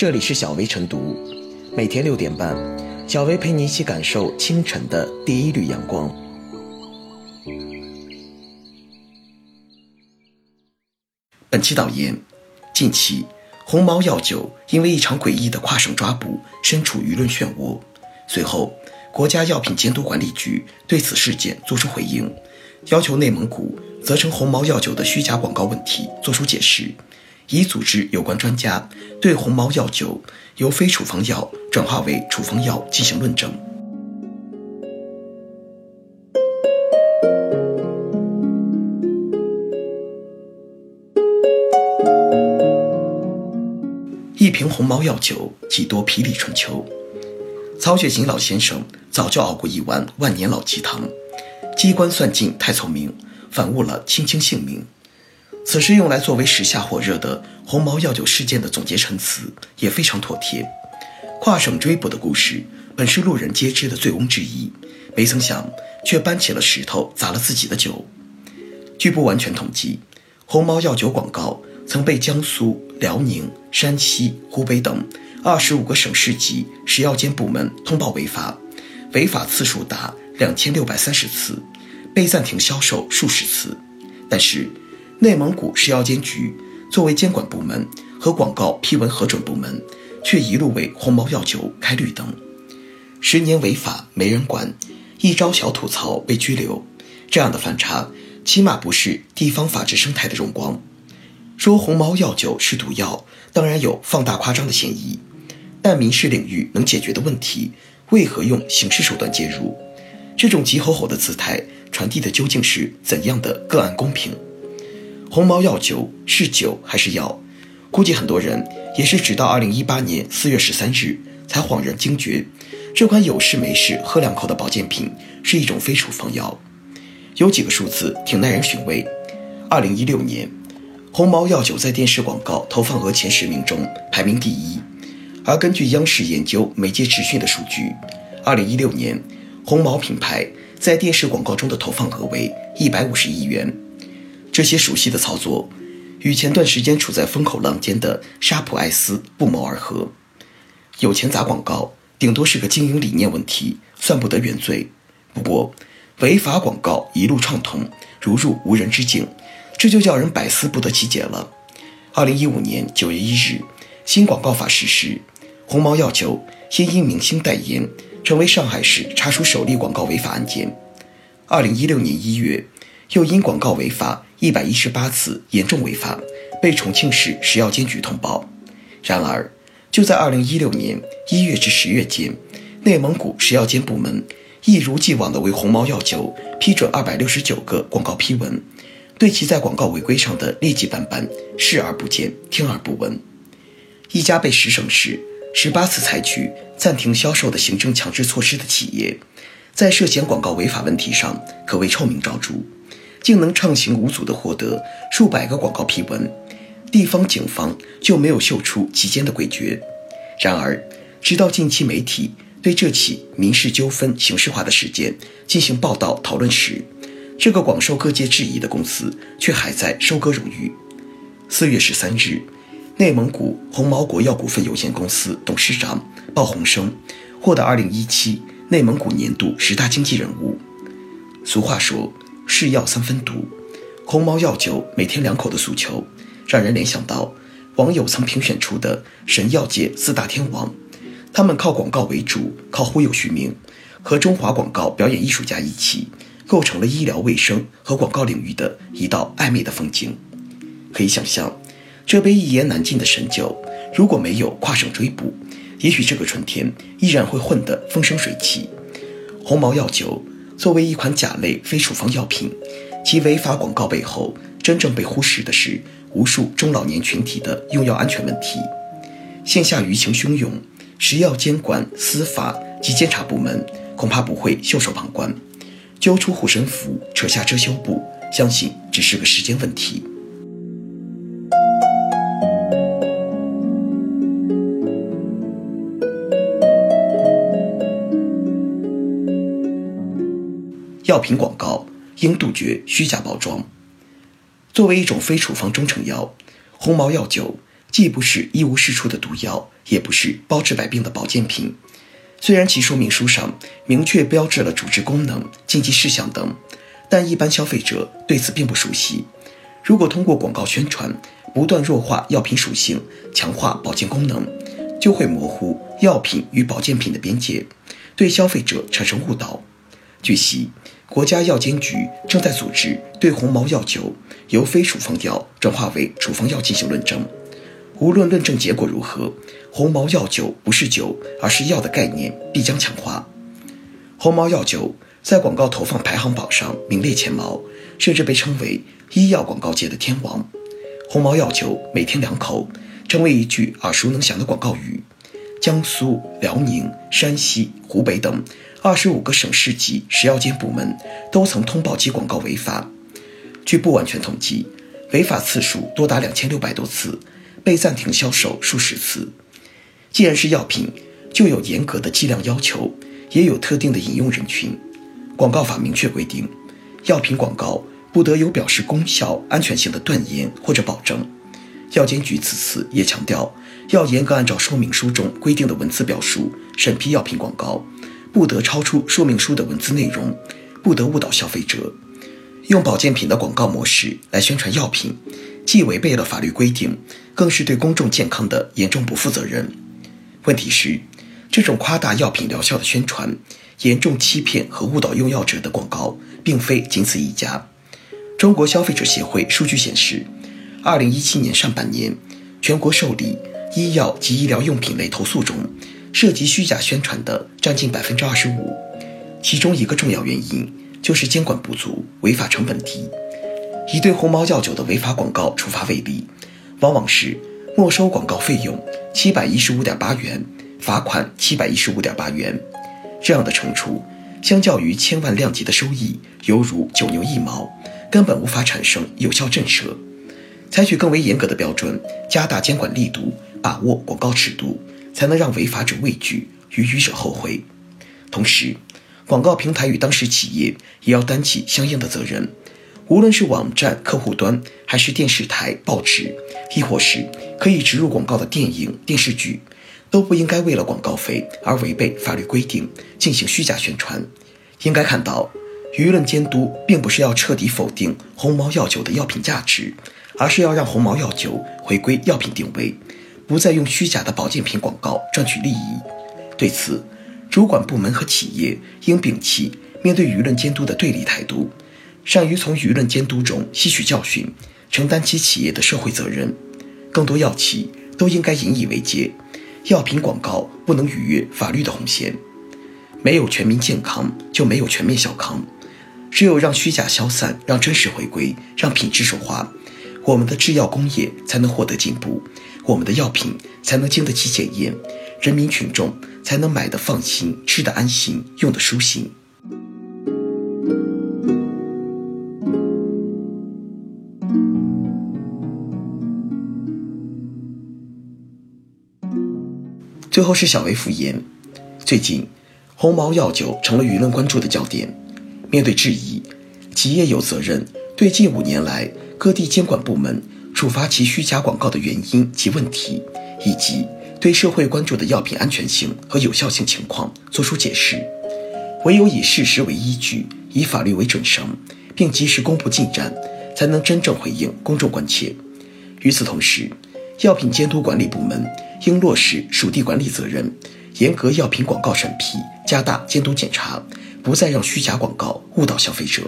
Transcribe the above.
这里是小薇晨读，每天六点半，小薇陪你一起感受清晨的第一缕阳光。本期导言：近期，鸿茅药酒因为一场诡异的跨省抓捕，身处舆论漩涡。随后，国家药品监督管理局对此事件作出回应，要求内蒙古责成鸿茅药酒的虚假广告问题作出解释。已组织有关专家对鸿茅药酒由非处方药转化为处方药进行论证。一瓶鸿茅药酒，几多霹雳春秋。曹雪芹老先生早就熬过一碗万年老鸡汤，机关算尽太聪明，反误了卿卿性命。此事用来作为时下火热的鸿茅药酒事件的总结陈词也非常妥帖。跨省追捕的故事本是路人皆知的醉翁之意，没曾想却搬起了石头砸了自己的酒。据不完全统计，鸿茅药酒广告曾被江苏、辽宁、山西、湖北等二十五个省市级食药监部门通报违法，违法次数达两千六百三十次，被暂停销售数十次。但是，内蒙古食药监局作为监管部门和广告批文核准部门，却一路为鸿茅药酒开绿灯。十年违法没人管，一招小吐槽被拘留，这样的反差，起码不是地方法治生态的荣光。说鸿茅药酒是毒药，当然有放大夸张的嫌疑，但民事领域能解决的问题，为何用刑事手段介入？这种急吼吼的姿态，传递的究竟是怎样的个案公平？鸿茅药酒是酒还是药？估计很多人也是直到二零一八年四月十三日才恍然惊觉，这款有事没事喝两口的保健品是一种非处方药。有几个数字挺耐人寻味：二零一六年，鸿茅药酒在电视广告投放额前十名中排名第一。而根据央视研究媒介持讯的数据，二零一六年，鸿茅品牌在电视广告中的投放额为一百五十亿元。这些熟悉的操作，与前段时间处在风口浪尖的沙普爱思不谋而合。有钱砸广告，顶多是个经营理念问题，算不得原罪。不过，违法广告一路畅通，如入无人之境，这就叫人百思不得其解了。二零一五年九月一日，新广告法实施，鸿茅药酒先因明星代言，成为上海市查处首例广告违法案件。二零一六年一月。又因广告违法一百一十八次严重违法，被重庆市食药监局通报。然而，就在二零一六年一月至十月间，内蒙古食药监部门一如既往地为鸿茅药酒批准二百六十九个广告批文，对其在广告违规上的劣迹斑斑视而不见、听而不闻。一家被十省市十八次采取暂停销售的行政强制措施的企业，在涉嫌广告违法问题上可谓臭名昭著。竟能畅行无阻地获得数百个广告批文，地方警方就没有嗅出其间的诡谲。然而，直到近期媒体对这起民事纠纷形式化的事件进行报道讨论时，这个广受各界质疑的公司却还在收割荣誉。四月十三日，内蒙古鸿茅国药股份有限公司董事长鲍洪生获得二零一七内蒙古年度十大经济人物。俗话说。是药三分毒，鸿茅药酒每天两口的诉求，让人联想到网友曾评选出的神药界四大天王。他们靠广告为主，靠忽悠续命，和中华广告表演艺术家一起，构成了医疗卫生和广告领域的一道暧昧的风景。可以想象，这杯一言难尽的神酒，如果没有跨省追捕，也许这个春天依然会混得风生水起。鸿茅药酒。作为一款甲类非处方药品，其违法广告背后，真正被忽视的是无数中老年群体的用药安全问题。线下舆情汹涌，食药监管、司法及监察部门恐怕不会袖手旁观，揪出护身符，扯下遮羞布，相信只是个时间问题。药品广告应杜绝虚假包装。作为一种非处方中成药，鸿茅药酒既不是一无是处的毒药，也不是包治百病的保健品。虽然其说明书上明确标志了主治功能、禁忌事项等，但一般消费者对此并不熟悉。如果通过广告宣传不断弱化药品属性，强化保健功能，就会模糊药品与保健品的边界，对消费者产生误导。据悉，国家药监局正在组织对红毛药酒由非处方药转化为处方药进行论证。无论论证结果如何，红毛药酒不是酒，而是药的概念必将强化。红毛药酒在广告投放排行榜上名列前茅，甚至被称为医药广告界的天王。红毛药酒每天两口，成为一句耳熟能详的广告语。江苏、辽宁、山西、湖北等二十五个省市级食药监部门都曾通报其广告违法。据不完全统计，违法次数多达两千六百多次。被暂停销售数十次。既然是药品，就有严格的剂量要求，也有特定的饮用人群。广告法明确规定，药品广告不得有表示功效、安全性的断言或者保证。药监局此次也强调，要严格按照说明书中规定的文字表述审批药品广告，不得超出说明书的文字内容，不得误导消费者。用保健品的广告模式来宣传药品。既违背了法律规定，更是对公众健康的严重不负责任。问题是，这种夸大药品疗效的宣传，严重欺骗和误导用药者的广告，并非仅此一家。中国消费者协会数据显示，二零一七年上半年，全国受理医药及医疗用品类投诉中，涉及虚假宣传的占近百分之二十五。其中一个重要原因就是监管不足，违法成本低。以对红毛药酒的违法广告处罚为例，往往是没收广告费用七百一十五点八元，罚款七百一十五点八元。这样的惩处，相较于千万量级的收益，犹如九牛一毛，根本无法产生有效震慑。采取更为严格的标准，加大监管力度，把握广告尺度，才能让违法者畏惧，与愚者后悔。同时，广告平台与当事企业也要担起相应的责任。无论是网站客户端，还是电视台、报纸，亦或是可以植入广告的电影、电视剧，都不应该为了广告费而违背法律规定进行虚假宣传。应该看到，舆论监督并不是要彻底否定红毛药酒的药品价值，而是要让红毛药酒回归药品定位，不再用虚假的保健品广告赚取利益。对此，主管部门和企业应摒弃面对舆论监督的对立态度。善于从舆论监督中吸取教训，承担起企业的社会责任。更多药企都应该引以为戒，药品广告不能逾越法律的红线。没有全民健康，就没有全面小康。只有让虚假消散，让真实回归，让品质说话，我们的制药工业才能获得进步，我们的药品才能经得起检验，人民群众才能买得放心，吃得安心，用得舒心。最后是小微复言。最近，红毛药酒成了舆论关注的焦点。面对质疑，企业有责任对近五年来各地监管部门处罚其虚假广告的原因及问题，以及对社会关注的药品安全性和有效性情况作出解释。唯有以事实为依据，以法律为准绳，并及时公布进展，才能真正回应公众关切。与此同时，药品监督管理部门应落实属地管理责任，严格药品广告审批，加大监督检查，不再让虚假广告误导消费者。